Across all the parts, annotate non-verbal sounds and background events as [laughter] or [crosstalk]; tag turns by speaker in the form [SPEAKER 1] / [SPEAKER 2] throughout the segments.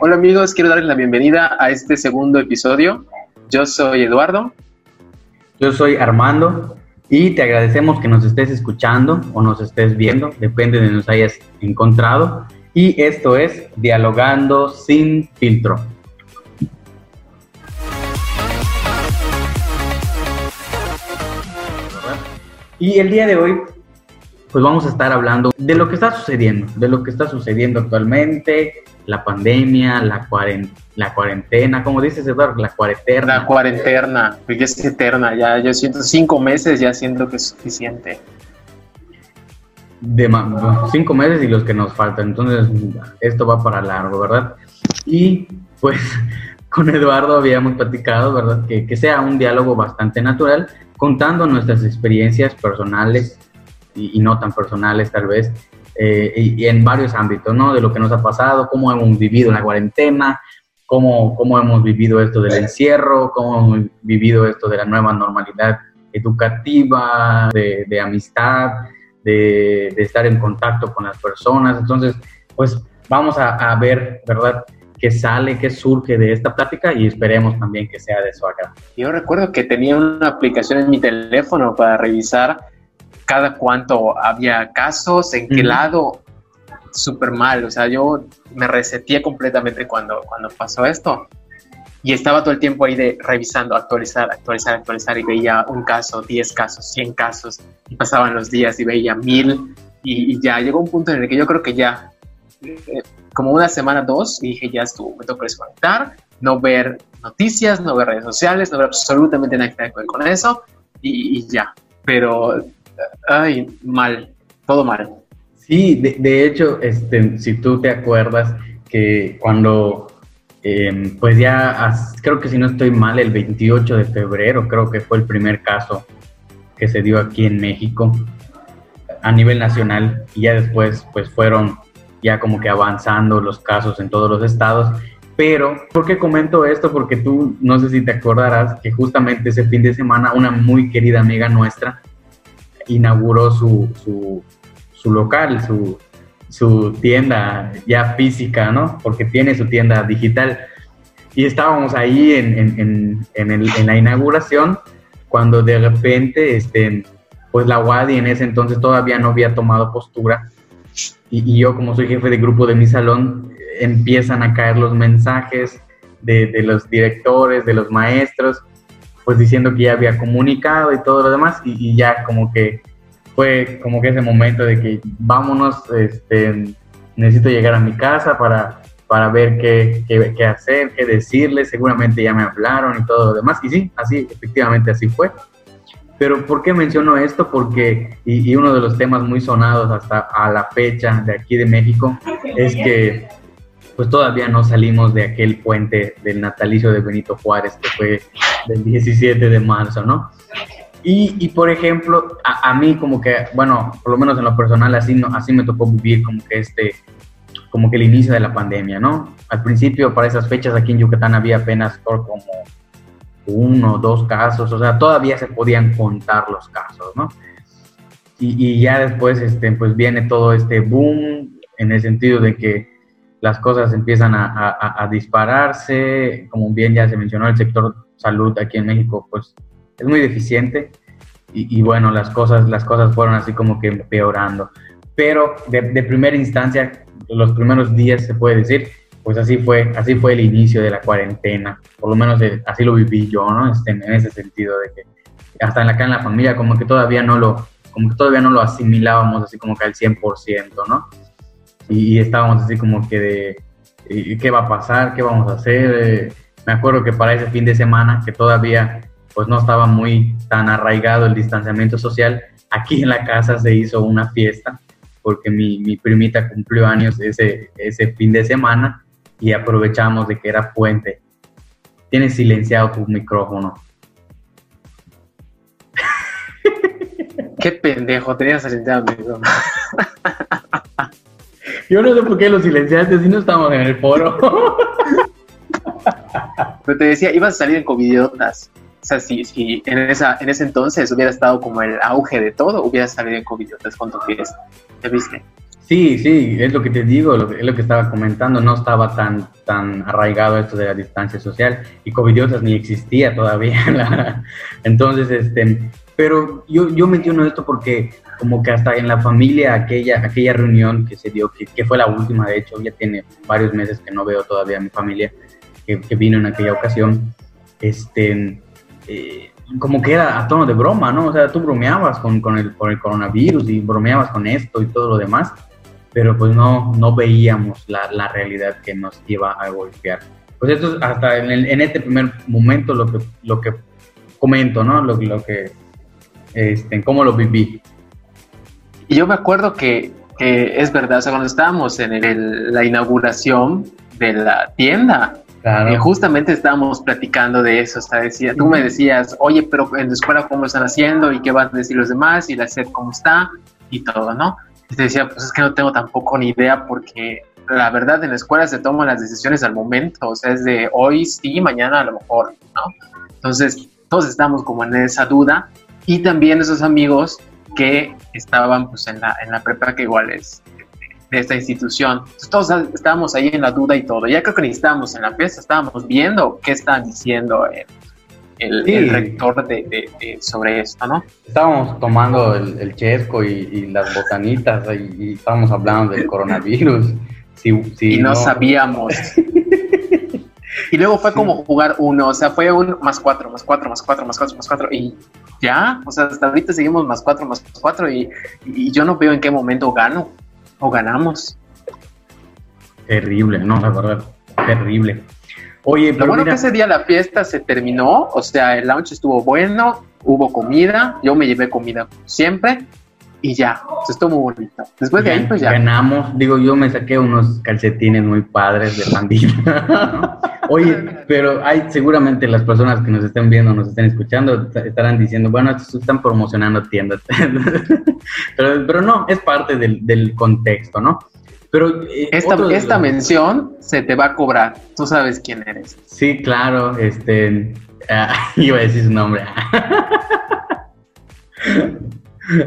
[SPEAKER 1] Hola amigos, quiero darles la bienvenida a este segundo episodio. Yo soy Eduardo.
[SPEAKER 2] Yo soy Armando y te agradecemos que nos estés escuchando o nos estés viendo, depende de donde nos hayas encontrado. Y esto es Dialogando sin filtro. Y el día de hoy pues vamos a estar hablando de lo que está sucediendo, de lo que está sucediendo actualmente, la pandemia, la, la cuarentena, como dices Eduardo, la cuarentena.
[SPEAKER 1] La cuarentena, porque es eterna, ya yo siento cinco meses, ya siento que es suficiente.
[SPEAKER 2] De cinco meses y los que nos faltan, entonces esto va para largo, ¿verdad? Y pues [laughs] con Eduardo habíamos platicado, ¿verdad? Que, que sea un diálogo bastante natural, contando nuestras experiencias personales, y, no tan personales tal vez, eh, y, en varios ámbitos, ¿no? De lo que nos ha pasado, cómo hemos vivido la cuarentena, cómo, cómo hemos vivido esto del encierro, cómo hemos vivido esto de la nueva normalidad educativa, de, de amistad, de, de, estar en contacto con las personas. Entonces, pues vamos a, a ver, ¿verdad? qué sale, qué surge de esta plática y esperemos también que sea de su agrado.
[SPEAKER 1] Yo recuerdo que tenía una aplicación en mi teléfono para revisar cada cuánto había casos, en qué lado, súper mal. O sea, yo me reseteé completamente cuando, cuando pasó esto. Y estaba todo el tiempo ahí de revisando, actualizar, actualizar, actualizar y veía un caso, 10 casos, 100 casos y pasaban los días y veía mil y, ya llegó un punto en el que yo creo que ya, eh, como una semana, dos, y dije ya estuvo, me tocó desconectar, no ver noticias, no ver redes sociales, no ver absolutamente nada que ver con eso y, y ya. Pero ay, mal, todo mal.
[SPEAKER 2] Sí, de, hecho, este, si tú te acuerdas que cuando, em, pues ya, creo que si no estoy mal, el 28 de febrero, creo que fue el primer caso que se dio aquí en México a nivel nacional y ya después, pues fueron ya como que avanzando los casos en todos los estados. Pero, ¿por qué comento esto? Porque tú, no sé si te acordarás que justamente ese fin de semana una muy querida amiga nuestra inauguró su, su, local, su, su, tienda ya física, ¿no? Porque tiene su tienda digital. Y estábamos ahí en, en, en, en la inauguración cuando de repente, este, pues la WADI en ese entonces todavía no había tomado postura. Y, y, yo como soy jefe de grupo de mi salón, empiezan a caer los mensajes de, de los directores, de los maestros, pues diciendo que ya había comunicado y todo lo demás y, ya como que fue como que ese momento de que vámonos, este, necesito llegar a mi casa para, para ver qué, qué, qué hacer, qué decirles, seguramente ya me hablaron y todo lo demás. Y sí, así, efectivamente así fue. Pero ¿por qué menciono esto? Porque, y, y, uno de los temas muy sonados hasta a la fecha de aquí de México, es que pues todavía no salimos de aquel puente del natalicio de Benito Juárez, que fue del 17 de marzo, ¿no? Y, y por ejemplo, a, a, mí como que, bueno, por lo menos en lo personal, así, no, así me tocó vivir como que este, como que el inicio de la pandemia, ¿no? Al principio, para esas fechas aquí en Yucatán había apenas por como uno, dos casos, o sea, todavía se podían contar los casos, ¿no? Y, y ya después, este, pues viene todo este boom en el sentido de que las cosas empiezan a, dispararse, como bien ya se mencionó, el sector salud aquí en México pues es muy deficiente y, bueno, las cosas, las cosas fueron así como que empeorando. Pero de, primera instancia, los primeros días se puede decir, pues así fue, así fue el inicio de la cuarentena, por lo menos así lo viví yo, ¿no? Este, en ese sentido de que hasta acá en la familia como que todavía no lo, como que todavía no lo asimilábamos así como que al 100%, ¿no? Y, estábamos así como que de, ¿qué va a pasar? ¿Qué vamos a hacer? Eh, me acuerdo que para ese fin de semana, que todavía pues no estaba muy tan arraigado el distanciamiento social, aquí en la casa se hizo una fiesta porque mi, mi primita cumplió años ese, ese fin de semana y aprovechamos de que era puente. Tienes silenciado tu micrófono.
[SPEAKER 1] Qué pendejo, tenías silenciado mi micrófono. [laughs]
[SPEAKER 2] Yo no sé por qué lo silenciaste si no estamos en el foro.
[SPEAKER 1] Pero te decía, ibas a salir en covidiotas. O sea, si, si en, esa, en ese entonces hubiera estado como el auge de todo, hubieras salido en covidiotas con tu fiesta. ¿Te viste?
[SPEAKER 2] Sí, sí, es lo que te digo, es lo que estaba comentando, no estaba tan, tan arraigado esto de la distancia social y covidiosas ni existía todavía. [laughs] Entonces, este, pero yo, yo menciono esto porque como que hasta en la familia, aquella, aquella reunión que se dio, que, fue la última, de hecho, ya tiene varios meses que no veo todavía a mi familia, que, que vino en aquella ocasión, este, eh, como que era a tono de broma, ¿no? O sea, tú bromeabas con, con, el, con el coronavirus y bromeabas con esto y todo lo demás, pero pues no, no veíamos la, la realidad que nos iba a golpear. Pues esto es hasta en, en, este primer momento lo que, lo que comento, ¿no? Lo, lo que, este, cómo lo viví.
[SPEAKER 1] Y yo me acuerdo que, que es verdad, o sea, cuando estábamos en el, la inauguración de la tienda, Claro. Eh, justamente estábamos platicando de eso, hasta decía, tú me decías, oye, pero en la escuela cómo están haciendo y qué van a decir los demás y la SED cómo está y todo, ¿no? Y te decía, pues es que no tengo tampoco ni idea porque la verdad en la escuela se toman las decisiones al momento, o sea, es de hoy sí, mañana a lo mejor, ¿no? Entonces, todos estamos como en esa duda y también esos amigos que estaban pues en la, en la prepa que igual es de esta institución. todos estábamos ahí en la duda y todo. Ya creo que ni estábamos en la fiesta, estábamos viendo qué estaban diciendo el, rector de, sobre esto, ¿no?
[SPEAKER 2] Estábamos tomando el, chesco y, las botanitas y, estábamos hablando del coronavirus.
[SPEAKER 1] y no, sabíamos. [laughs] y luego fue como jugar uno, o sea, fue un más cuatro, más cuatro, más cuatro, más cuatro, más cuatro, y ya, o sea, hasta ahorita seguimos más cuatro, más cuatro, y, y yo no veo en qué momento gano o ganamos.
[SPEAKER 2] Terrible, no, la verdad, terrible.
[SPEAKER 1] Oye, pero Lo bueno que ese día la fiesta se terminó, o sea, el lunch estuvo bueno, hubo comida, yo me llevé comida siempre y ya, se estuvo muy bonito. Después de ahí, pues ya.
[SPEAKER 2] Ganamos, digo, yo me saqué unos calcetines muy padres de pandilla. [laughs] Oye, pero hay seguramente las personas que nos estén viendo, nos estén escuchando, estarán diciendo, bueno, están promocionando tiendas. [laughs] pero, pero no, es parte del, del contexto, ¿no? Pero
[SPEAKER 1] eh, esta, esta mención se te va a cobrar. Tú sabes quién eres.
[SPEAKER 2] Sí, claro. Este, [laughs] ah, iba a decir su nombre.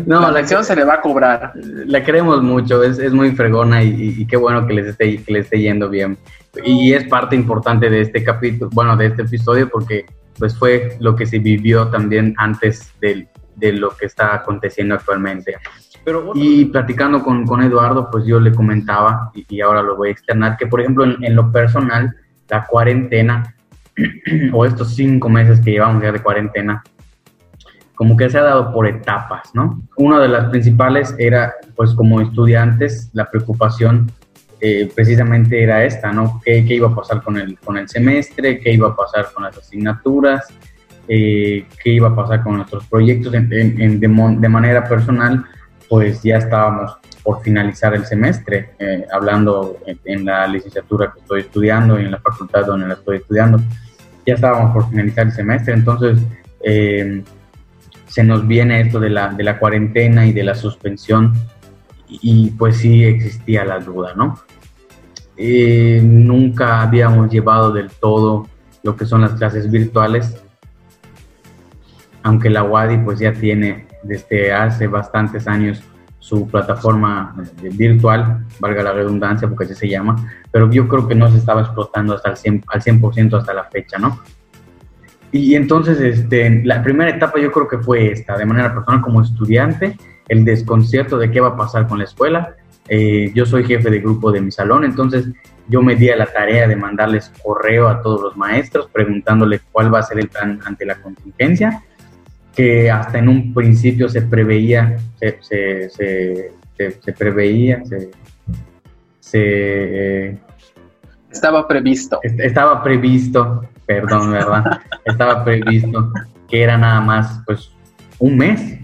[SPEAKER 1] No, la mención se le va a cobrar.
[SPEAKER 2] La queremos mucho. Es, es muy fregona y, y, qué bueno que les esté que les esté yendo bien y es parte importante de este capítulo, bueno, de este episodio porque pues fue lo que se vivió también antes de, de lo que está aconteciendo actualmente. Pero, y platicando con, con, Eduardo, pues yo le comentaba, y, ahora lo voy a externar, que por ejemplo en, lo personal, la cuarentena, [clears throat] o estos cinco meses que llevamos ya de cuarentena, como que se ha dado por etapas, ¿no? Una de las principales era, pues como estudiantes, la preocupación eh, precisamente era esta, ¿no? ¿Qué, iba a pasar con el, con el semestre? ¿Qué iba a pasar con las asignaturas? Eh, ¿Qué iba a pasar con nuestros proyectos? En, de, manera personal, pues ya estábamos por finalizar el semestre, eh, hablando en, la licenciatura que estoy estudiando y en la facultad donde la estoy estudiando. Ya estábamos por finalizar el semestre, entonces se nos viene esto de la, de la cuarentena y de la suspensión y pues sí existía la duda, ¿no? Eh, nunca habíamos llevado del todo lo que son las clases virtuales, aunque la WADI pues ya tiene desde hace bastantes años su plataforma eh, virtual, valga la redundancia porque así se llama, pero yo creo que no se estaba explotando hasta el 100%, al 100% hasta la fecha, ¿no? Y entonces, este, la primera etapa yo creo que fue esta, de manera personal como estudiante, el desconcierto de qué va a pasar con la escuela, eh, yo soy jefe de grupo de mi salón, entonces yo me di a la tarea de mandarles correo a todos los maestros preguntándoles cuál va a ser el plan ante la contingencia, que hasta en un principio se preveía, se, se, preveía, se...
[SPEAKER 1] estaba previsto.
[SPEAKER 2] Estaba previsto, perdón, ¿verdad? estaba previsto que era nada más pues un mes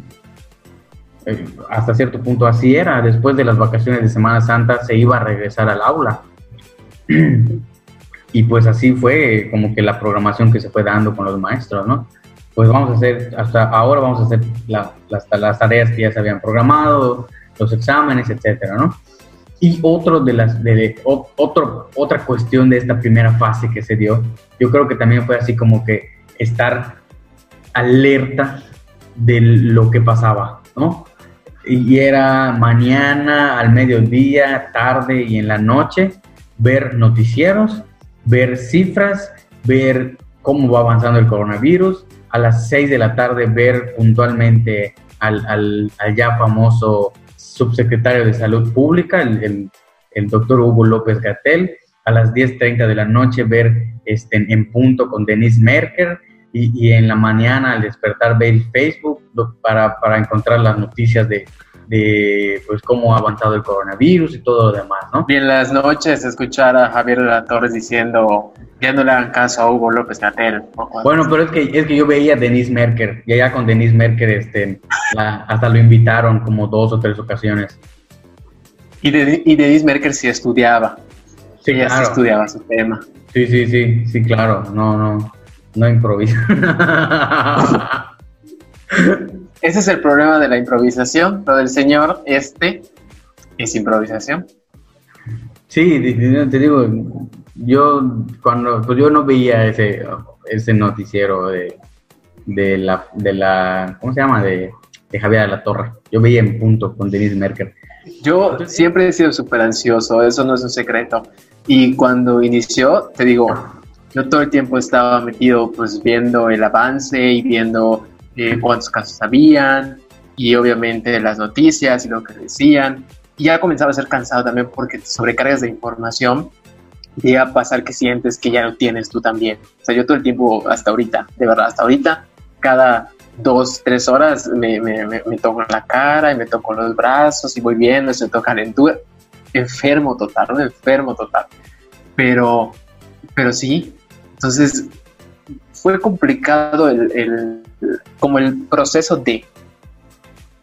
[SPEAKER 2] eh, hasta cierto punto así era. Después de las vacaciones de Semana Santa se iba a regresar al aula. [clears throat] y pues así fue como que la programación que se fue dando con los maestros, ¿no? Pues vamos a hacer, hasta ahora vamos a hacer las, las, tareas que ya se habían programado, los exámenes, etcétera, ¿no? Y otro de las, de, otro, otra cuestión de esta primera fase que se dio, yo creo que también fue así como que estar alerta de lo que pasaba, ¿no? y era mañana, al mediodía, tarde y en la noche, ver noticieros, ver cifras, ver cómo va avanzando el coronavirus, a las 6 de la tarde ver puntualmente al, al, ya famoso subsecretario de Salud Pública, el, el, doctor Hugo López Gatel, a las 10.30 de la noche ver este, en punto con Denise Merker y, y, en la mañana al despertar ver Facebook para, para encontrar las noticias de, de pues cómo ha avanzado el coronavirus y todo lo demás, ¿no?
[SPEAKER 1] Y en las noches escuchar a Javier de la Torres diciendo ya no le hagan caso a Hugo López Gatel.
[SPEAKER 2] Bueno, pero es que, es que yo veía a Denise Merker, y allá con Denise Merker este, hasta lo invitaron como dos o tres ocasiones.
[SPEAKER 1] Y, de, y Denise Merker sí estudiaba. Sí, Ella sí estudiaba su tema.
[SPEAKER 2] Sí, sí, sí, sí, claro, no, no, no improvisa. [laughs]
[SPEAKER 1] Ese es el problema de la improvisación. Lo del señor este es improvisación.
[SPEAKER 2] Sí, te digo, yo cuando pues yo no veía ese, ese noticiero de, de la de la ¿cómo se llama? de, de Javier de la Torre. Yo veía en punto con Denise Merker.
[SPEAKER 1] Yo siempre he sido súper ansioso, eso no es un secreto. Y cuando inició, te digo, yo todo el tiempo estaba metido pues viendo el avance y viendo eh, cuántos casos habían y obviamente las noticias y lo que decían. Y ya comenzaba a ser cansado también porque te sobrecargas de información llega a pasar que sientes que ya lo tienes tú también. O sea, yo todo el tiempo, hasta ahorita, de verdad, hasta ahorita, cada dos, tres horas me, me, me, toco la cara y me toco los brazos y voy viendo, se toca calentura. Enfermo total, enfermo total. Pero, pero sí, entonces fue complicado el, el, como el proceso de,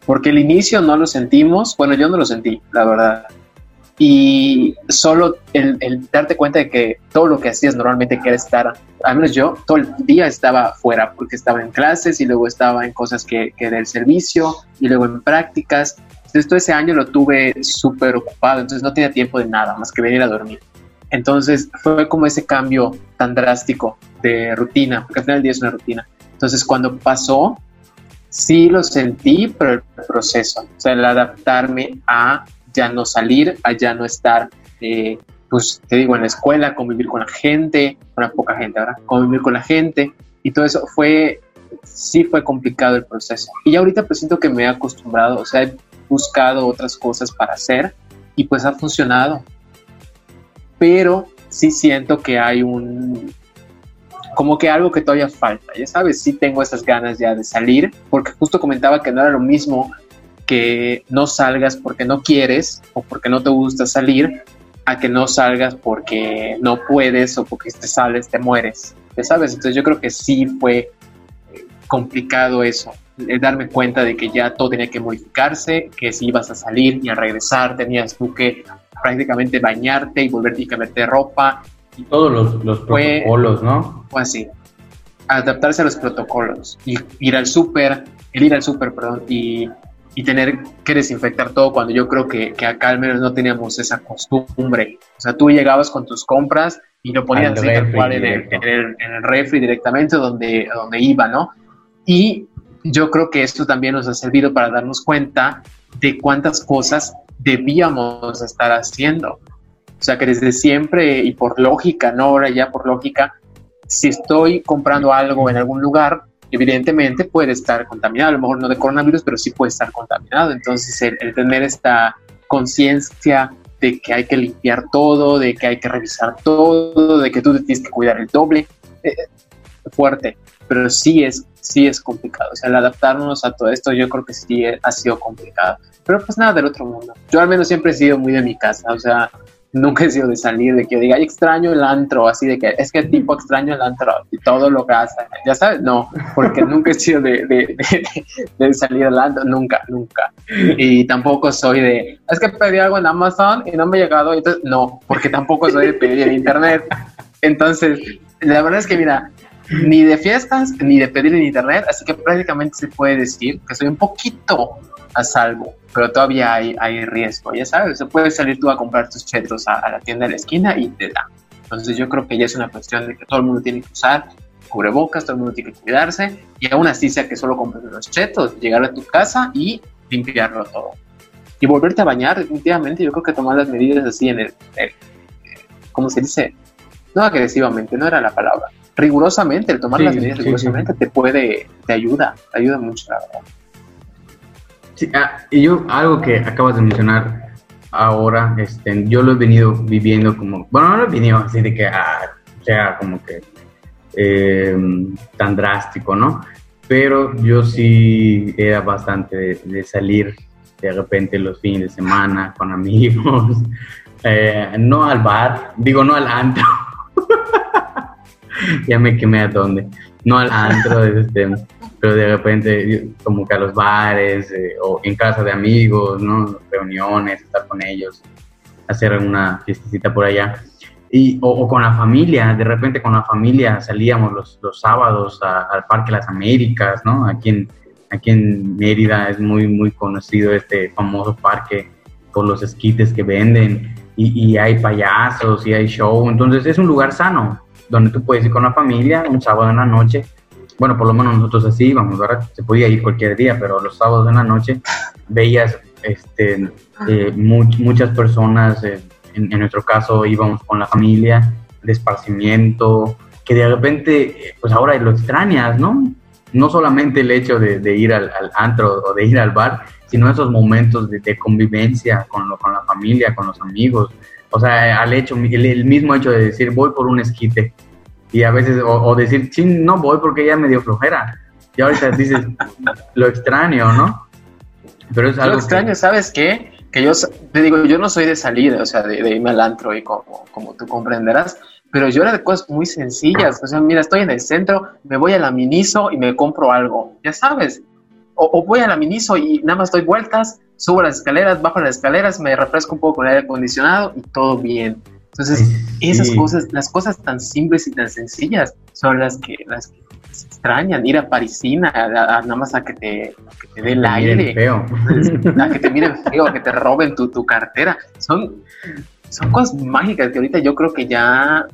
[SPEAKER 1] porque el inicio no lo sentimos, bueno, yo no lo sentí, la verdad. Y solo el, darte cuenta de que todo lo que hacías normalmente que estar, al menos yo, todo el día estaba fuera, porque estaba en clases y luego estaba en cosas que, que del servicio y luego en prácticas. Entonces todo ese año lo tuve súper ocupado, entonces no tenía tiempo de nada más que venir a dormir. Entonces fue como ese cambio tan drástico de rutina, porque al final del día es una rutina. Entonces cuando pasó, sí lo sentí, pero el proceso, o sea, el adaptarme a ya no salir, a ya no estar, eh, pues te digo, en la escuela, convivir con la gente, con poca gente, ¿verdad? Convivir con la gente y todo eso fue, sí fue complicado el proceso. Y ya ahorita pues siento que me he acostumbrado, o sea, he buscado otras cosas para hacer y pues ha funcionado. Pero sí siento que hay un, como que algo que todavía falta, ya sabes, sí tengo esas ganas ya de salir, porque justo comentaba que no era lo mismo que no salgas porque no quieres o porque no te gusta salir, a que no salgas porque no puedes o porque te sales, te mueres, ya sabes, entonces yo creo que sí fue eh, complicado eso, el darme cuenta de que ya todo tenía que modificarse, que si ibas a salir y a regresar tenías tú que prácticamente bañarte y volverte y cambiarte ropa
[SPEAKER 2] y todos los, los protocolos, ¿no?
[SPEAKER 1] Fue así. Adaptarse a los protocolos. Y ir al súper, el ir al súper, perdón, y, y, tener que desinfectar todo cuando yo creo que, que, acá al menos no teníamos esa costumbre. O sea, tú llegabas con tus compras y lo ponías en, el, en, el, en el refri directamente donde, donde iba, ¿no? Y yo creo que esto también nos ha servido para darnos cuenta de cuántas cosas debíamos estar haciendo. O sea que desde siempre y por lógica, no ahora ya por lógica, si estoy comprando algo en algún lugar, evidentemente puede estar contaminado, a lo mejor no de coronavirus, pero sí puede estar contaminado. Entonces el, tener esta conciencia de que hay que limpiar todo, de que hay que revisar todo, de que tú tienes que cuidar el doble, eh, fuerte, pero sí es, sí es complicado. O sea, el adaptarnos a todo esto yo creo que sí ha sido complicado. Pero pues nada del otro mundo. Yo al menos siempre he sido muy de mi casa, o sea, nunca he sido de salir, de que diga, extraño el antro, así de que es que tipo extraño el antro y todo lo que hace, ya sabes, no, porque [laughs] nunca he sido de, de, de, salir al antro, nunca, nunca. Y tampoco soy de, es que pedí algo en Amazon y no me ha llegado, entonces no, porque tampoco soy de pedir en internet. Entonces, la verdad es que mira, ni de fiestas ni de pedir en internet, así que prácticamente se puede decir que soy un poquito a salvo, pero todavía hay, hay riesgo, ya sabes, se puede salir tú a comprar tus chetos a, la tienda de la esquina y te da. Entonces yo creo que ya es una cuestión de que todo el mundo tiene que usar cubrebocas, todo el mundo tiene que cuidarse y aún así sea que solo compres los chetos, llegar a tu casa y limpiarlo todo. Y volverte a bañar, definitivamente, yo creo que tomar las medidas así en el, ¿cómo se dice? No agresivamente, no era la palabra. Rigurosamente, el tomar las medidas rigurosamente te puede, te ayuda, te ayuda mucho, la verdad.
[SPEAKER 2] Sí, ah, y yo, algo que acabas de mencionar ahora, este, yo lo he venido viviendo como, bueno, no lo he venido así de que ah, sea como que eh, tan drástico, ¿no? Pero yo sí era bastante de, salir de repente los fines de semana con amigos, [laughs] eh, no al bar, digo no al antro, [laughs] [laughs] ya me quemé a dónde, no al antro, este, pero de repente como que a los bares eh, o en casa de amigos, ¿no? Reuniones, estar con ellos, hacer una fiestecita por allá. Y, o, con la familia, de repente con la familia salíamos los, los sábados al Parque Las Américas, ¿no? Aquí en, aquí en Mérida es muy, muy conocido este famoso parque por los esquites que venden y, y hay payasos y hay show, entonces es un lugar sano donde tú puedes ir con la familia un sábado en la noche bueno, por lo menos nosotros así íbamos, ¿verdad? Se podía ir cualquier día, pero los sábados en la noche veías este, eh, muchas personas, eh, en, nuestro caso íbamos con la familia, de esparcimiento, que de repente, pues ahora lo extrañas, ¿no? No solamente el hecho de, ir al, antro o de ir al bar, sino esos momentos de, convivencia con, con la familia, con los amigos. O sea, al hecho, el mismo hecho de decir, voy por un esquite, y a veces, o, decir, ching, no voy porque ya me dio flojera. Y ahorita dices, [laughs] lo extraño, ¿no?
[SPEAKER 1] Pero es algo. Lo extraño, ¿sabes qué? Que yo te digo, yo no soy de salida, o sea, de, irme al antro y como, como tú comprenderás, pero yo era de cosas muy sencillas. O sea, mira, estoy en el centro, me voy a la Miniso y me compro algo, ya sabes. O, o, voy a la Miniso y nada más doy vueltas, subo las escaleras, bajo las escaleras, me refresco un poco con el aire acondicionado y todo bien. Entonces, esas cosas, las cosas tan simples y tan sencillas son las que, las que se extrañan. Ir a Parisina, nada más a que te, te dé el aire. Feo. A que te miren [laughs] feo, a que te roben tu, tu cartera. Son, son cosas mágicas que ahorita yo creo que ya,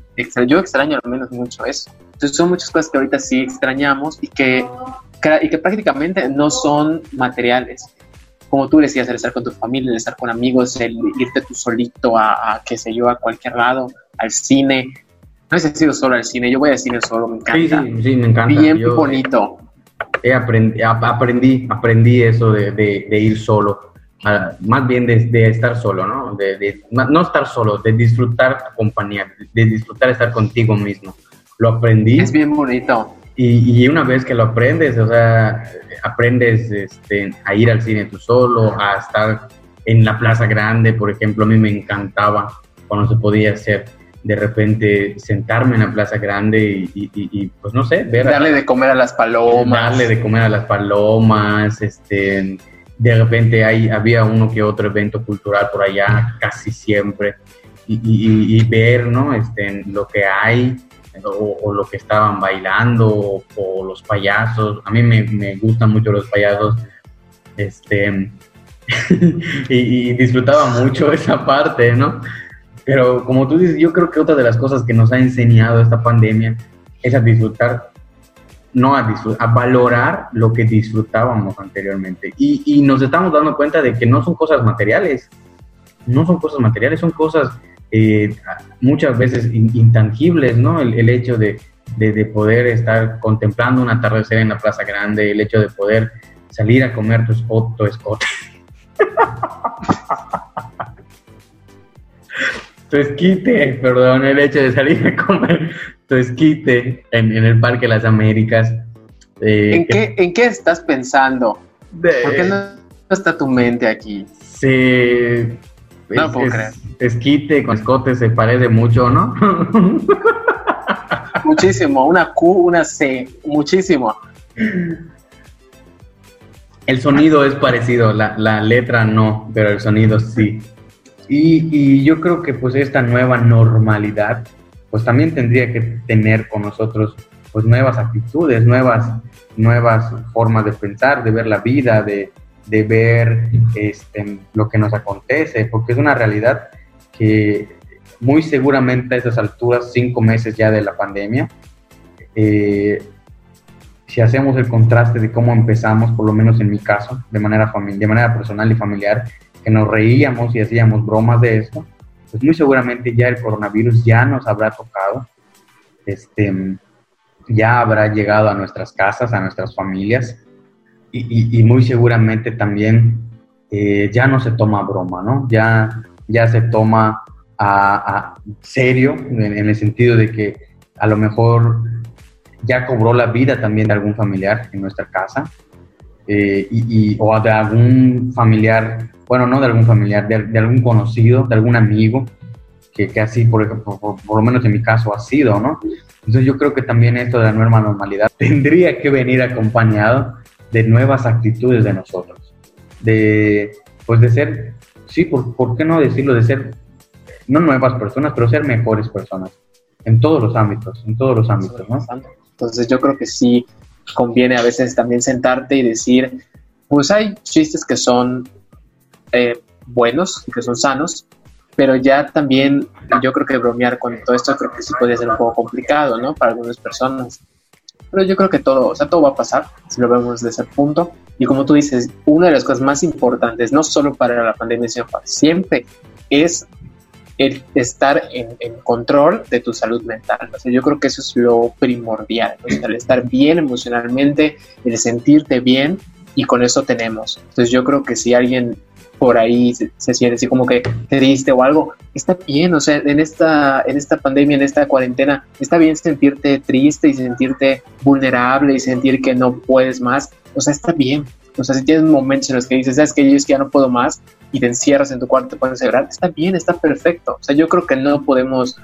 [SPEAKER 1] yo extraño al menos mucho eso. Entonces son muchas cosas que ahorita sí extrañamos y que, y que prácticamente no son materiales como tú decías, el estar con tu familia, el estar con amigos, el irte tú solito a, a qué sé yo, a cualquier lado, al cine. No he sido solo al cine, yo voy al cine solo, me encanta.
[SPEAKER 2] Sí, sí, me encanta.
[SPEAKER 1] Bien bonito.
[SPEAKER 2] aprendí, aprendí, aprendí eso de, de, ir solo, más bien de, estar solo, ¿no? De, no estar solo, de disfrutar tu compañía, de disfrutar estar contigo mismo. Lo aprendí.
[SPEAKER 1] Es bien bonito.
[SPEAKER 2] Y, y, una vez que lo aprendes, o sea, aprendes este, a ir al cine tú solo, a estar en la Plaza Grande, por ejemplo, a mí me encantaba cuando se podía hacer de repente sentarme en la Plaza Grande y, pues no sé,
[SPEAKER 1] ver... Darle de comer a las palomas.
[SPEAKER 2] Darle de comer a las palomas, este, de repente hay, había uno que otro evento cultural por allá, casi siempre, y, ver, ¿no? Este, lo que hay, o, lo que estaban bailando o, los payasos. A mí me, gustan mucho los payasos. Este, [laughs] y, disfrutaba mucho [laughs] esa parte, ¿no? Pero como tú dices, yo creo que otra de las cosas que nos ha enseñado esta pandemia es a disfrutar, no a disfrutar, a valorar lo que disfrutábamos anteriormente. Y, y nos estamos dando cuenta de que no son cosas materiales, no son cosas materiales, son cosas eh, muchas veces intangibles, ¿no? El, hecho de, poder estar contemplando un atardecer en la Plaza Grande, el hecho de poder salir a comer tu, tu escote. [laughs] tu esquite, perdón, el hecho de salir a comer tu esquite en, el Parque de las Américas.
[SPEAKER 1] Eh, ¿En, qué, estás pensando? ¿Por qué no está tu mente aquí?
[SPEAKER 2] Sí, no puedo creer. Esquite con escote se parece mucho, ¿no? [laughs]
[SPEAKER 1] muchísimo, una Q, una C, muchísimo.
[SPEAKER 2] El sonido es parecido, la, letra no, pero el sonido sí. Y, yo creo que pues esta nueva normalidad, pues también tendría que tener con nosotros pues nuevas actitudes, nuevas, nuevas formas de pensar, de ver la vida, de, de ver este, lo que nos acontece, porque es una realidad que muy seguramente a esas alturas, cinco meses ya de la pandemia, eh, si hacemos el contraste de cómo empezamos, por lo menos en mi caso, de manera, de manera personal y familiar, que nos reíamos y hacíamos bromas de esto, pues muy seguramente ya el coronavirus ya nos habrá tocado, este, ya habrá llegado a nuestras casas, a nuestras familias, y, muy seguramente también eh, ya no se toma broma, ¿no? Ya, ya se toma a, serio, en, el sentido de que a lo mejor ya cobró la vida también de algún familiar en nuestra casa, eh, y, o de algún familiar, bueno, no de algún familiar, de, algún conocido, de algún amigo, que, que así, por, lo menos en mi caso, ha sido, ¿no? Entonces yo creo que también esto de la nueva normalidad [laughs] tendría que venir acompañado de nuevas actitudes de nosotros, de, pues de ser, sí, ¿por, ¿por qué no decirlo? De ser, no nuevas personas, pero ser mejores personas, en todos los ámbitos, en todos los ámbitos, ¿no?
[SPEAKER 1] Entonces yo creo que sí conviene a veces también sentarte y decir, pues hay chistes que son eh, buenos, que son sanos, pero ya también yo creo que bromear con todo esto creo que sí puede ser un poco complicado, ¿no? Para algunas personas. Pero yo creo que todo, o sea, todo va a pasar si lo vemos desde ese punto. Y como tú dices, una de las cosas más importantes, no solo para la pandemia, sino para siempre, es el estar en, control de tu salud mental. O sea, yo creo que eso es lo primordial, el estar bien emocionalmente, el sentirte bien y con eso tenemos. Entonces yo creo que si alguien por ahí se, siente así como que triste o algo, está bien, o sea, en esta, en esta pandemia, en esta cuarentena, está bien sentirte triste y sentirte vulnerable y sentir que no puedes más, o sea, está bien. O sea, si tienes momentos en los que dices, sabes que yo es que ya no puedo más, y te encierras en tu cuarto, te puedes cerrar, está bien, está perfecto. O sea, yo creo que no podemos,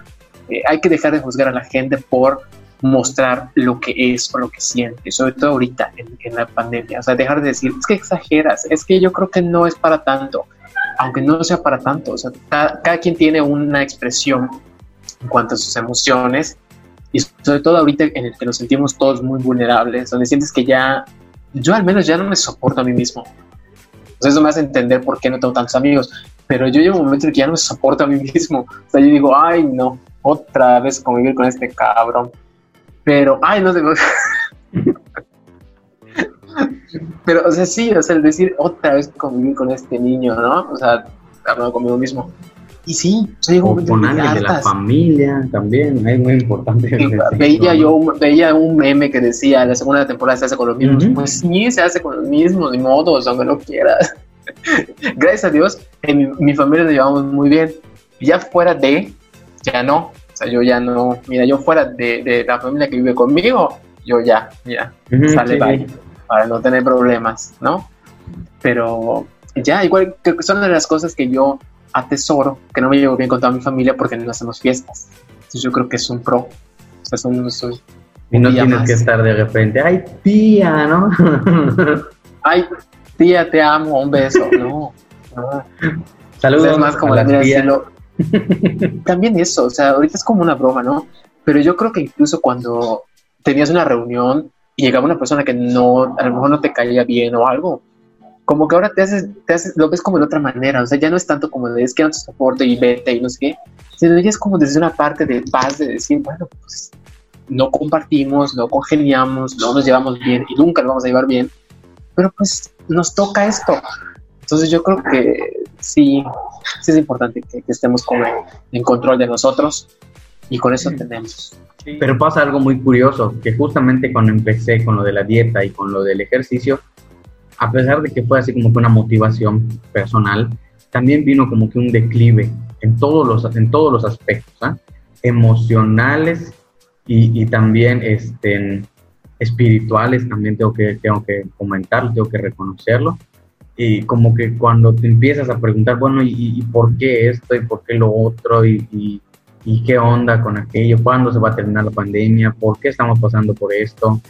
[SPEAKER 1] eh, hay que dejar de juzgar a la gente por mostrar lo que es o lo que siente, sobre todo ahorita en, la pandemia. O sea, dejar de decir, es que exageras, es que yo creo que no es para tanto, aunque no sea para tanto. O sea, cada, cada quien tiene una expresión en cuanto a sus emociones y sobre todo ahorita en el que nos sentimos todos muy vulnerables, donde sientes que ya, yo al menos ya no me soporto a mí mismo. Entonces eso me hace entender por qué no tengo tantos amigos. Pero yo llevo un momento en que ya no me soporto a mí mismo. O sea, yo digo, ay, no, otra vez convivir con este cabrón. Pero, ay, no sé. Pero, o sea, sí, o sea, el decir otra vez convivir con este niño, ¿no? O sea, hablando conmigo mismo. Y sí,
[SPEAKER 2] o sea, o con alguien de la familia también, es muy importante.
[SPEAKER 1] veía yo veía un meme que decía, la segunda temporada se hace con los mismos. Pues sí, se hace con los mismos, de modos, aunque no quieras. [laughs] Gracias a Dios, en mi, familia nos llevamos muy bien. Ya fuera de, ya no. O sea, yo ya no, mira, yo fuera de, de la familia que vive conmigo, yo ya, ya, sale bye, para no tener problemas, ¿no? Pero ya, igual, que son de las cosas que yo atesoro que no me llevo bien con toda mi familia porque no hacemos fiestas. Entonces yo creo que es un pro. O sea, es un,
[SPEAKER 2] y no tienes que estar de repente, ay tía, ¿no? [laughs]
[SPEAKER 1] ay tía, te amo, un beso. No, [laughs]
[SPEAKER 2] Saludos. es
[SPEAKER 1] más como la tía. [laughs] También eso, o sea, ahorita es como una broma, ¿no? Pero yo creo que incluso cuando tenías una reunión y llegaba una persona que no, a lo mejor no te caía bien o algo, como que ahora te haces, te haces, lo ves como de otra manera, o sea, ya no es tanto como de es que no te soporto y vete y no sé qué, sino ya es como desde una parte de paz, de decir, bueno, pues no compartimos, no congeniamos, no nos llevamos bien y nunca lo vamos a llevar bien, pero pues nos toca esto. Entonces yo creo que sí, sí es importante que, estemos como en control de nosotros y con eso tenemos.
[SPEAKER 2] Pero pasa algo muy curioso, que justamente cuando empecé con lo de la dieta y con lo del ejercicio, a pesar de que fue así como que una motivación personal, también vino como que un declive en todos los, en todos los aspectos, ¿ah? emocionales y, y, también este, espirituales, también tengo que, tengo que comentarlo, tengo que reconocerlo. Y como que cuando te empiezas a preguntar, bueno, ¿y, por qué esto? ¿Y por qué lo otro? ¿Y, y qué onda con aquello? ¿Cuándo se va a terminar la pandemia? ¿Por qué estamos pasando por esto?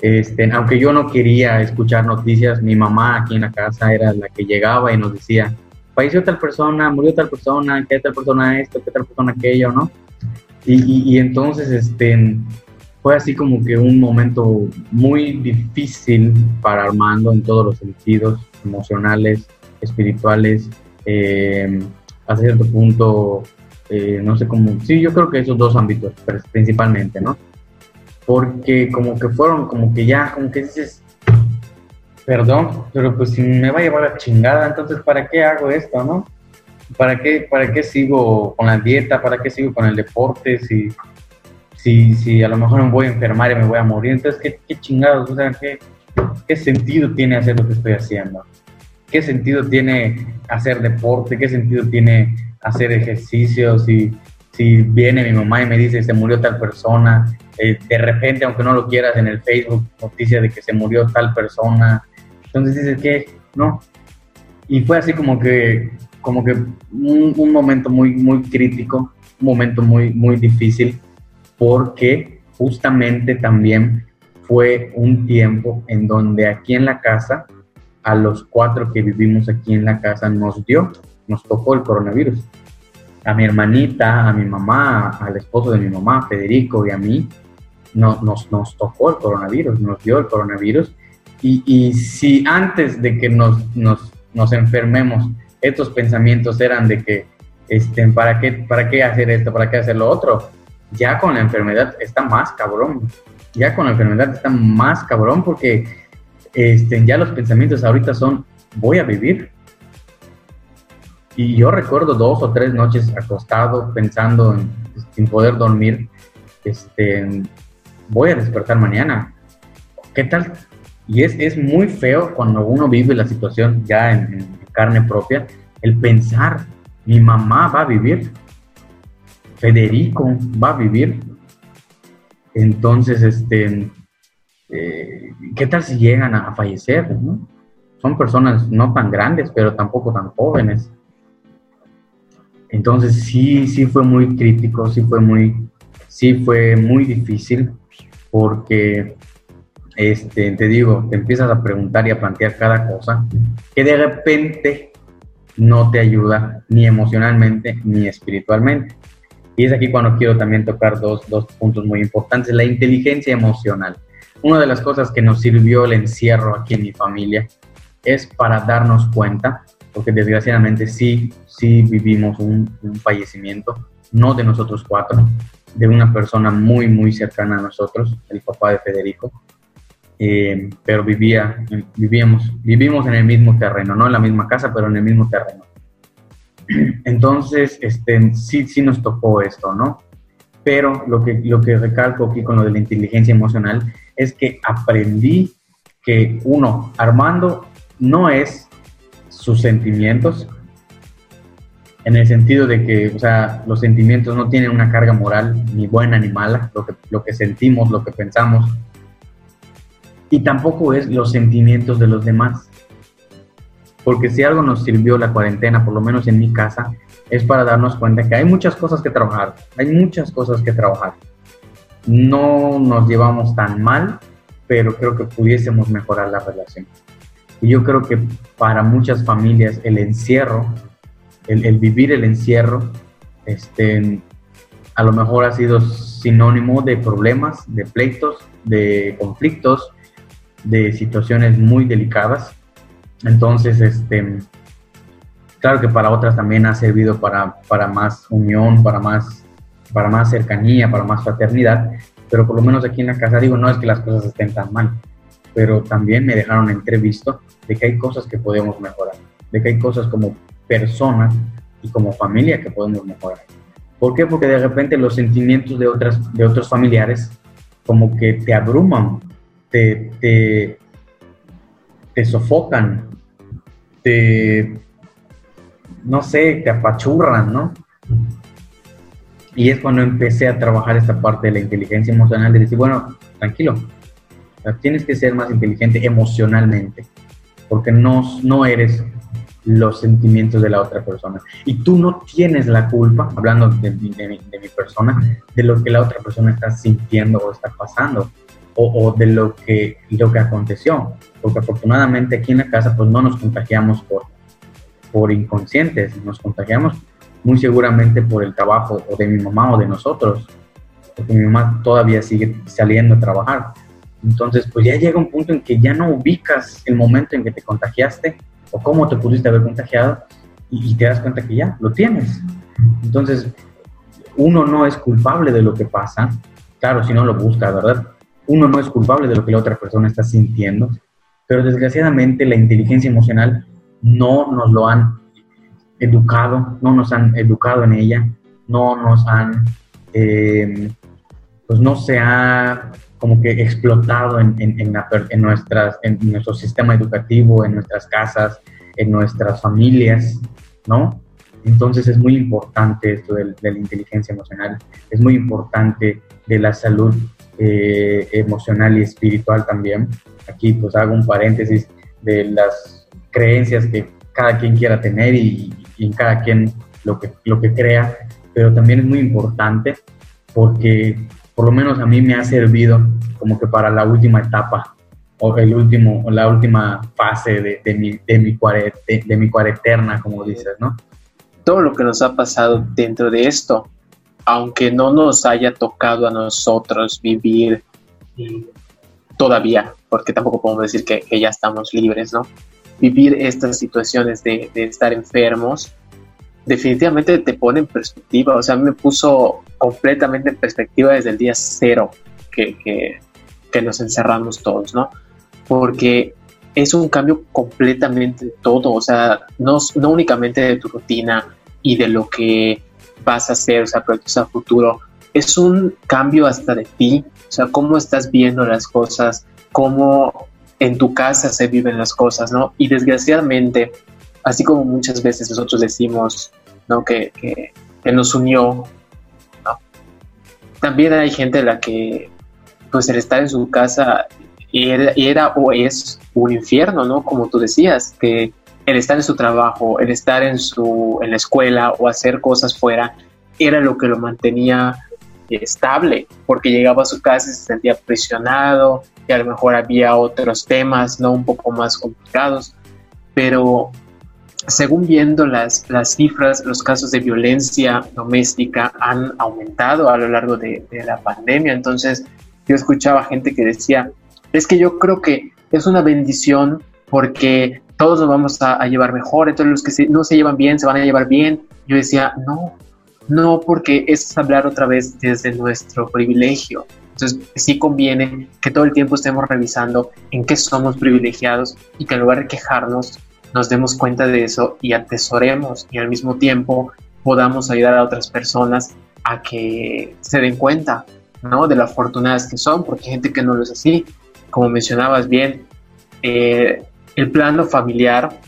[SPEAKER 2] Este, aunque yo no quería escuchar noticias, mi mamá aquí en la casa era la que llegaba y nos decía, falleció tal persona, murió tal persona, qué tal persona esto, qué tal persona aquello, ¿no? Y, y, entonces este, fue así como que un momento muy difícil para Armando en todos los sentidos, emocionales, espirituales, eh, a cierto punto, eh, no sé cómo, sí, yo creo que esos dos ámbitos principalmente, ¿no? porque como que fueron, como que ya, como que dices, perdón, pero pues si me va a llevar la chingada, entonces ¿para qué hago esto, no? ¿Para qué, ¿Para qué sigo con la dieta? ¿Para qué sigo con el deporte? Si, si, si a lo mejor me voy a enfermar y me voy a morir, entonces ¿qué, qué chingados? O sea, ¿qué, ¿qué sentido tiene hacer lo que estoy haciendo? ¿Qué sentido tiene hacer deporte? ¿Qué sentido tiene hacer ejercicio? Si, si viene mi mamá y me dice se murió tal persona, eh, de repente, aunque no lo quieras, en el Facebook, noticia de que se murió tal persona. Entonces dices que no. Y fue así como que, como que un, un, momento muy, muy crítico, un momento muy, muy difícil, porque justamente también fue un tiempo en donde aquí en la casa, a los cuatro que vivimos aquí en la casa, nos dio, nos tocó el coronavirus. A mi hermanita, a mi mamá, al esposo de mi mamá, Federico, y a mí, no, nos, nos tocó el coronavirus, nos dio el coronavirus. Y, y si antes de que nos, nos, nos, enfermemos, estos pensamientos eran de que, este, ¿para, qué, ¿para qué hacer esto? ¿Para qué hacer lo otro? Ya con la enfermedad está más cabrón. Ya con la enfermedad está más cabrón porque este, ya los pensamientos ahorita son, voy a vivir. Y yo recuerdo dos o tres noches acostado pensando en, sin poder dormir, este, voy a despertar mañana. ¿Qué tal? Y es, es muy feo cuando uno vive la situación ya en, en, carne propia, el pensar, mi mamá va a vivir, Federico va a vivir. Entonces, este, eh, ¿qué tal si llegan a, fallecer? Son personas no tan grandes, pero tampoco tan jóvenes. Entonces sí, sí fue muy crítico, sí fue muy, sí fue muy difícil porque, este, te digo, te empiezas a preguntar y a plantear cada cosa que de repente no te ayuda ni emocionalmente ni espiritualmente. Y es aquí cuando quiero también tocar dos, dos puntos muy importantes, la inteligencia emocional. Una de las cosas que nos sirvió el encierro aquí en mi familia es para darnos cuenta, porque desgraciadamente sí, sí vivimos un, un fallecimiento, no de nosotros cuatro, de una persona muy, muy cercana a nosotros, el papá de Federico, eh, pero vivía, vivíamos, vivimos en el mismo terreno, no en la misma casa, pero en el mismo terreno. Entonces, este, sí, sí nos tocó esto, ¿no? Pero lo que, lo que recalco aquí con lo de la inteligencia emocional es que aprendí que uno, Armando no es sus sentimientos, en el sentido de que, o sea, los sentimientos no tienen una carga moral ni buena ni mala, lo que, lo que sentimos, lo que pensamos, y tampoco es los sentimientos de los demás. Porque si algo nos sirvió la cuarentena, por lo menos en mi casa, es para darnos cuenta que hay muchas cosas que trabajar, hay muchas cosas que trabajar. No nos llevamos tan mal, pero creo que pudiésemos mejorar la relación. Y yo creo que para muchas familias el encierro el, vivir el encierro, este, a lo mejor ha sido sinónimo de problemas, de pleitos, de conflictos, de situaciones muy delicadas. Entonces, este, claro que para otras también ha servido para, para más unión, para más, para más cercanía, para más fraternidad, pero por lo menos aquí en la casa digo, no es que las cosas estén tan mal, pero también me dejaron entrevisto de que hay cosas que podemos mejorar, de que hay cosas como persona y como familia que podemos mejorar. ¿Por qué? Porque de repente los sentimientos de, otras, de otros familiares como que te abruman, te, te, te sofocan, te, no sé, te apachurran, ¿no? Y es cuando empecé a trabajar esta parte de la inteligencia emocional, de decir, bueno, tranquilo, tienes que ser más inteligente emocionalmente, porque no, no eres los sentimientos de la otra persona. Y tú no tienes la culpa, hablando de, de, mi persona, de lo que la otra persona está sintiendo o está pasando, o, de lo que, lo que aconteció. Porque afortunadamente aquí en la casa pues no nos contagiamos por, por inconscientes, nos contagiamos muy seguramente por el trabajo o de mi mamá o de nosotros, porque mi mamá todavía sigue saliendo a trabajar. Entonces, pues ya llega un punto en que ya no ubicas el momento en que te contagiaste o cómo te pudiste haber contagiado y, te das cuenta que ya lo tienes. Entonces, uno no es culpable de lo que pasa, claro, si no lo busca, ¿verdad? Uno no es culpable de lo que la otra persona está sintiendo, pero desgraciadamente la inteligencia emocional no nos lo han educado, no nos han educado en ella, no nos han, eh, pues no se ha como que explotado en, nuestras, en nuestro sistema educativo, en nuestras casas, en nuestras familias, ¿no? Entonces es muy importante esto de, la inteligencia emocional, es muy importante de la salud eh, emocional y espiritual también. Aquí pues hago un paréntesis de las creencias que cada quien quiera tener y, en cada quien lo que, lo que crea, pero también es muy importante porque por lo menos a mí me ha servido como que para la última etapa o el último, la última fase de, de mi, de mi, de, mi cuareterna, como dices, ¿no?
[SPEAKER 1] Todo lo que nos ha pasado dentro de esto, aunque no nos haya tocado a nosotros vivir todavía, porque tampoco podemos decir que, ya estamos libres, ¿no? Vivir estas situaciones de, estar enfermos, definitivamente te pone en perspectiva, o sea, me puso completamente en perspectiva desde el día cero que, nos encerramos todos, ¿no? Porque es un cambio completamente de todo, o sea, no únicamente de tu rutina y de lo que vas a hacer, o sea, proyectos a futuro, es un cambio hasta de ti, o sea, cómo estás viendo las cosas, cómo en tu casa se viven las cosas, ¿no? Y desgraciadamente, así como muchas veces nosotros decimos, ¿no? Que, que, nos unió, ¿no? También hay gente a la que, pues el estar en su casa era, era, o es un infierno, ¿no? Como tú decías, que el estar en su trabajo, el estar en, su, en la escuela o hacer cosas fuera, era lo que lo mantenía estable, porque llegaba a su casa y se sentía presionado, y a lo mejor había otros temas, ¿no? Un poco más complicados, pero según viendo las, las cifras, los casos de violencia doméstica han aumentado a lo largo de, la pandemia, entonces yo escuchaba gente que decía, es que yo creo que es una bendición porque todos nos vamos a, llevar mejor, entonces los que no se llevan bien se van a llevar bien. Yo decía, no, no, porque es hablar otra vez desde nuestro privilegio. Entonces sí conviene que todo el tiempo estemos revisando en qué somos privilegiados y que en lugar de quejarnos nos demos cuenta de eso y atesoremos y al mismo tiempo podamos ayudar a otras personas a que se den cuenta ¿no? de las afortunadas que son, porque hay gente que no lo es así. Como mencionabas bien, eh, el plano familiar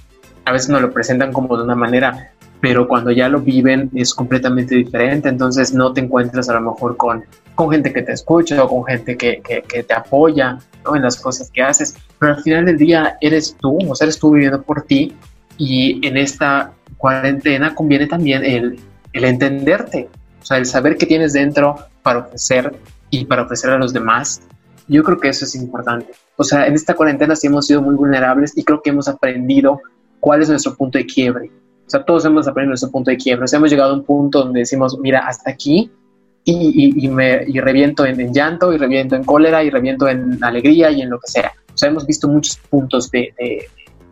[SPEAKER 1] a veces nos lo presentan como de una manera, pero cuando ya lo viven es completamente diferente, entonces no te encuentras a lo mejor con, con gente que te escucha o con gente que, que, te apoya ¿no? en las cosas que haces, pero al final del día eres tú, o sea, eres tú viviendo por ti y en esta cuarentena conviene también el, el entenderte, o sea, el saber qué tienes dentro para ofrecer y para ofrecer a los demás. Yo creo que eso es importante. O sea, en esta cuarentena sí hemos sido muy vulnerables y creo que hemos aprendido cuál es nuestro punto de quiebre o sea, todos hemos aprendido ese punto de quiebra. O sea, hemos llegado a un punto donde decimos, mira, hasta aquí y, y, me, y reviento en, llanto, y reviento en cólera, y reviento en alegría y en lo que sea. O sea, hemos visto muchos puntos de,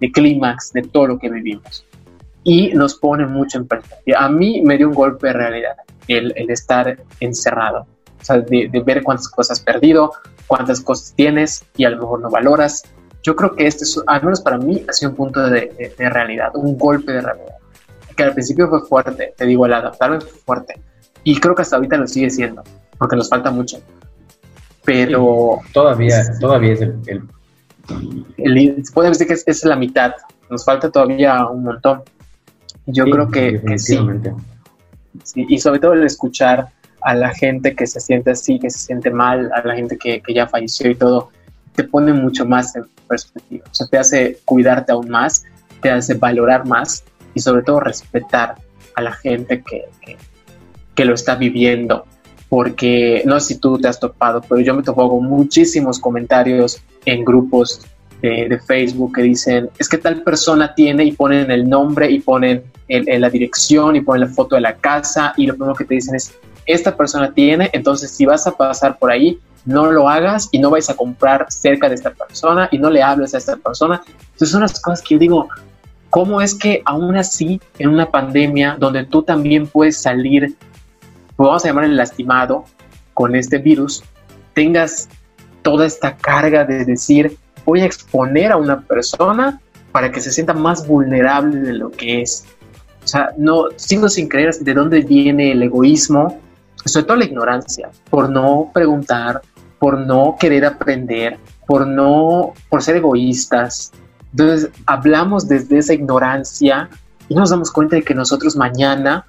[SPEAKER 1] de, clímax de todo lo que vivimos. Y nos pone mucho en perspectiva. A mí me dio un golpe de realidad el, el estar encerrado. O sea, de, de ver cuántas cosas has perdido, cuántas cosas tienes y a lo mejor no valoras. Yo creo que este, es, al menos para mí, ha sido un punto de, de realidad, un golpe de realidad que al principio fue fuerte, te digo, el adaptarme fue fuerte. Y creo que hasta ahorita lo sigue siendo, porque nos falta mucho. Pero...
[SPEAKER 2] todavía, todavía es el...
[SPEAKER 1] el, podemos decir que es, la mitad, nos falta todavía un montón. Yo creo que, sí. sí. Y sobre todo el escuchar a la gente que se siente así, que se siente mal, a la gente que, que ya falleció y todo, te pone mucho más en perspectiva. O sea, te hace cuidarte aún más, te hace valorar más y sobre todo respetar a la gente que, que, lo está viviendo. Porque no sé si tú te has topado, pero yo me topo con muchísimos comentarios en grupos de, Facebook que dicen, es que tal persona tiene y ponen el nombre y ponen el, la dirección y ponen la foto de la casa y lo primero que te dicen es, esta persona tiene, entonces si vas a pasar por ahí, no lo hagas y no vais a comprar cerca de esta persona y no le hables a esta persona. Entonces son las cosas que yo digo, ¿Cómo es que aún así, en una pandemia donde tú también puedes salir, vamos a llamar el lastimado con este virus, tengas toda esta carga de decir, voy a exponer a una persona para que se sienta más vulnerable de lo que es. O sea, no, sigo sin creer de dónde viene el egoísmo, sobre todo la ignorancia, por no preguntar, por no querer aprender, por no, por ser egoístas. Entonces, hablamos desde esa ignorancia y nos damos cuenta de que nosotros mañana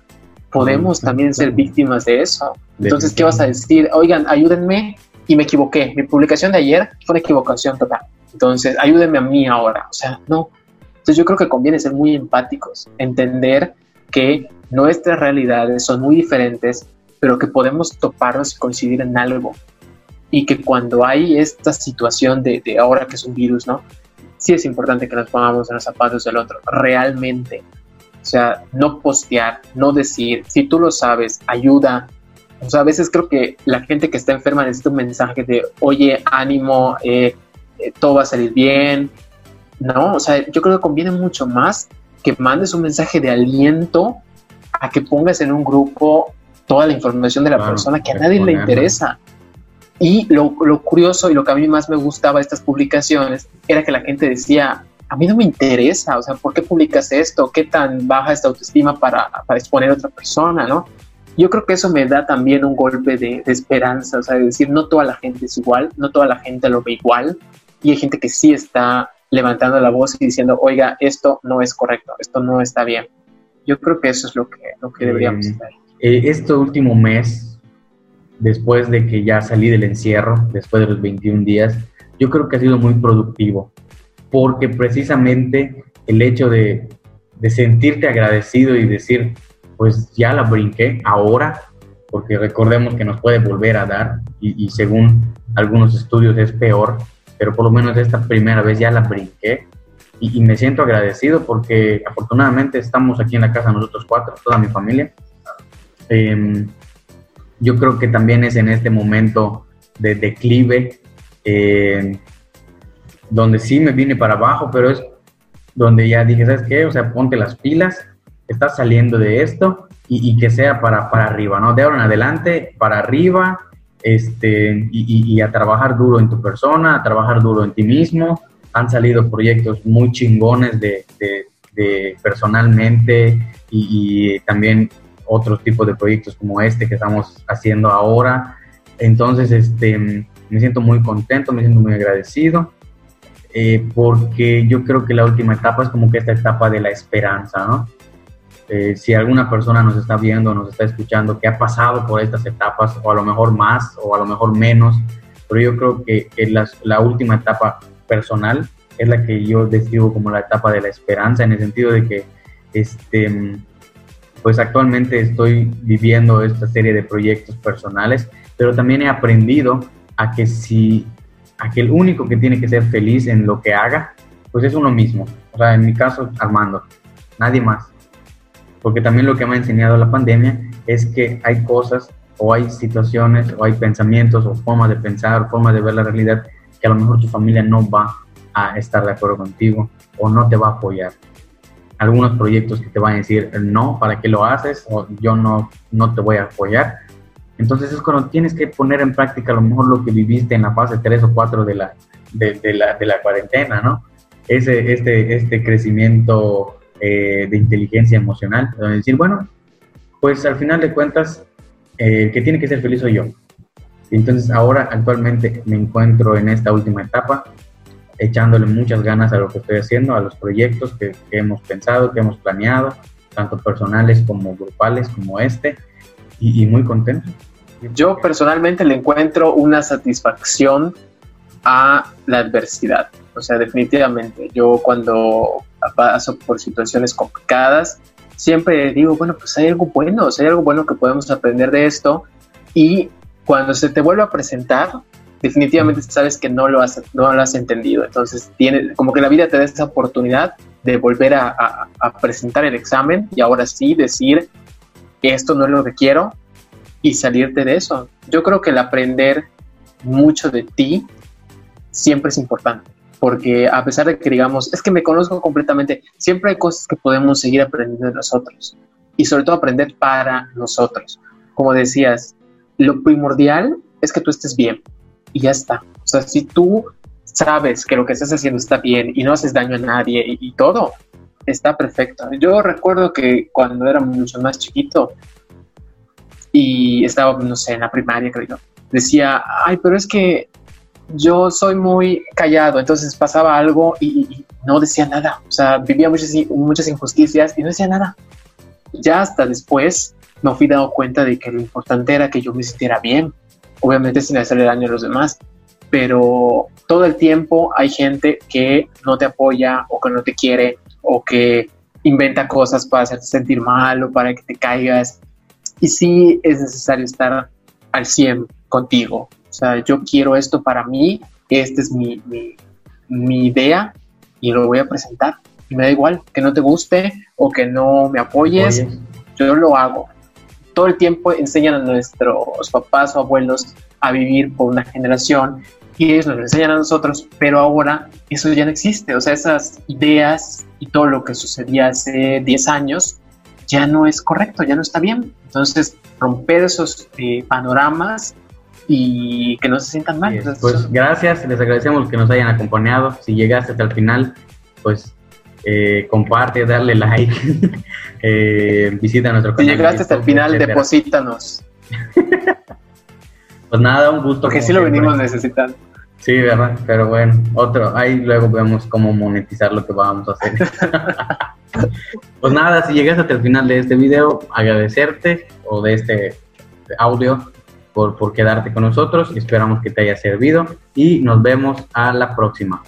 [SPEAKER 1] podemos también ser víctimas de eso. Entonces, ¿qué vas a decir? Oigan, ayúdenme y me equivoqué. Mi publicación de ayer fue una equivocación total. Entonces, ayúdenme a mí ahora. O sea, no. Entonces, yo creo que conviene ser muy empáticos, entender que nuestras realidades son muy diferentes, pero que podemos toparnos y coincidir en algo. Y que cuando hay esta situación de, de ahora que es un virus, ¿no? Sí es importante que nos pongamos en los zapatos del otro, realmente. O sea, no postear, no decir, si tú lo sabes, ayuda. O sea, a veces creo que la gente que está enferma necesita un mensaje de, oye, ánimo, eh, eh, todo va a salir bien. No, o sea, yo creo que conviene mucho más que mandes un mensaje de aliento a que pongas en un grupo toda la información de la persona que a nadie le interesa. Y lo, lo, curioso y lo que a mí más me gustaba de estas publicaciones era que la gente decía, a mí no me interesa, o sea, ¿por qué publicas esto? ¿Qué tan baja esta autoestima para, para exponer a otra persona, no? Yo creo que eso me da también un golpe de, esperanza, o sea, de decir, no toda la gente es igual, no toda la gente lo ve igual, y hay gente que sí está levantando la voz y diciendo, oiga, esto no es correcto, esto no está bien. Yo creo que eso es lo que, lo que deberíamos hacer.
[SPEAKER 2] Eh, este último mes, después de que ya salí del encierro, después de los 21 días, yo creo que ha sido muy productivo porque precisamente el hecho de, sentirte agradecido y decir, pues ya la brinqué ahora, porque recordemos que nos puede volver a dar y, según algunos estudios es peor, pero por lo menos esta primera vez ya la brinqué y, me siento agradecido porque afortunadamente estamos aquí en la casa nosotros cuatro, toda mi familia. Em, yo creo que también es en este momento de declive eh, donde sí me vine para abajo, pero es donde ya dije, ¿sabes qué? O sea, ponte las pilas, estás saliendo de esto y, que sea para, para arriba, ¿no? De ahora en adelante, para arriba, este, y, a trabajar duro en tu persona, a trabajar duro en ti mismo. Han salido proyectos muy chingones de, de, personalmente y, y, también otros tipos de proyectos como este que estamos haciendo ahora. Entonces, este, me siento muy contento, me siento muy agradecido eh, porque yo creo que la última etapa es como que esta etapa de la esperanza, ¿no? Eh, si alguna persona nos está viendo, nos está escuchando, que ha pasado por estas etapas, o a lo mejor más, o a lo mejor menos, pero yo creo que, la última etapa personal es la que yo describo como la etapa de la esperanza, en el sentido de que, este, pues actualmente estoy viviendo esta serie de proyectos personales, pero también he aprendido a que si aquel único que tiene que ser feliz en lo que haga, pues es uno mismo. O sea, en mi caso, Armando, nadie más. Porque también lo que me ha enseñado la pandemia es que hay cosas o hay situaciones o hay pensamientos o formas de pensar formas de ver la realidad que a lo mejor tu familia no va a estar de acuerdo contigo o no te va a apoyar. Algunos proyectos que te van a decir no, ¿para qué lo haces? O yo no, no te voy a apoyar entonces es cuando tienes que poner en práctica a lo mejor lo que viviste en la fase 3 o 4 de la, de, la, de la cuarentena, ¿no? Ese, este, este crecimiento eh, de inteligencia emocional, donde decir, bueno, pues al final de cuentas, eh, el que tiene que ser feliz soy yo. Entonces ahora actualmente me encuentro en esta última etapa, echándole muchas ganas a lo que estoy haciendo, a los proyectos que, que hemos pensado, que hemos planeado, tanto personales como grupales como este, y, muy contento.
[SPEAKER 1] Yo personalmente le encuentro una satisfacción a la adversidad. O sea, definitivamente, yo cuando paso por situaciones complicadas, siempre digo, bueno, pues hay algo bueno, o sea, hay algo bueno que podemos aprender de esto. Y cuando se te vuelve a presentar, definitivamente sabes que no lo has, no lo has entendido. Entonces, tiene, como que la vida te da esa oportunidad de volver a, a presentar el examen y ahora sí decir, esto no es lo que quiero y salirte de eso. Yo creo que el aprender mucho de ti siempre es importante, porque a pesar de que digamos, es que me conozco completamente, siempre hay cosas que podemos seguir aprendiendo de nosotros y sobre todo aprender para nosotros. Como decías, lo primordial es que tú estés bien. Y ya está. O sea, si tú sabes que lo que estás haciendo está bien y no haces daño a nadie y, todo, está perfecto. Yo recuerdo que cuando era mucho más chiquito y estaba, no sé, en la primaria, creo, decía, ay, pero es que yo soy muy callado, entonces pasaba algo y, no decía nada. O sea, vivía muchas, muchas injusticias y no decía nada. Ya hasta después me fui dando cuenta de que lo importante era que yo me sintiera bien, obviamente sin hacerle daño a los demás, pero todo el tiempo hay gente que no te apoya o que no te quiere o que inventa cosas para hacerte sentir mal o para que te caigas. Y sí es necesario estar al 100 contigo. O sea, yo quiero esto para mí, esta es mi, mi, idea y lo voy a presentar. Y me da igual que no te guste o que no me apoyes, yo lo hago. Todo el tiempo enseñan a nuestros papás o abuelos a vivir por una generación y ellos nos enseñan a nosotros, pero ahora eso ya no existe. O sea, esas ideas y todo lo que sucedía hace 10 años ya no es correcto, ya no está bien. Entonces, romper esos eh, panoramas y que no se sientan mal.
[SPEAKER 2] pues gracias, les agradecemos que nos hayan acompañado. Si llegaste hasta el final, pues eh, comparte, darle like, [laughs] eh, visita nuestro
[SPEAKER 1] canal. Si llegaste hasta el final, deposítanos. [laughs]
[SPEAKER 2] pues nada, un gusto.
[SPEAKER 1] Porque sí lo venimos necesitando.
[SPEAKER 2] Sí, ¿verdad? Pero bueno, otro, ahí luego vemos cómo monetizar lo que vamos a hacer. [laughs] pues nada, si llegaste hasta el final de este video, agradecerte o de este audio por, por quedarte con nosotros. Esperamos que te haya servido y nos vemos a la próxima.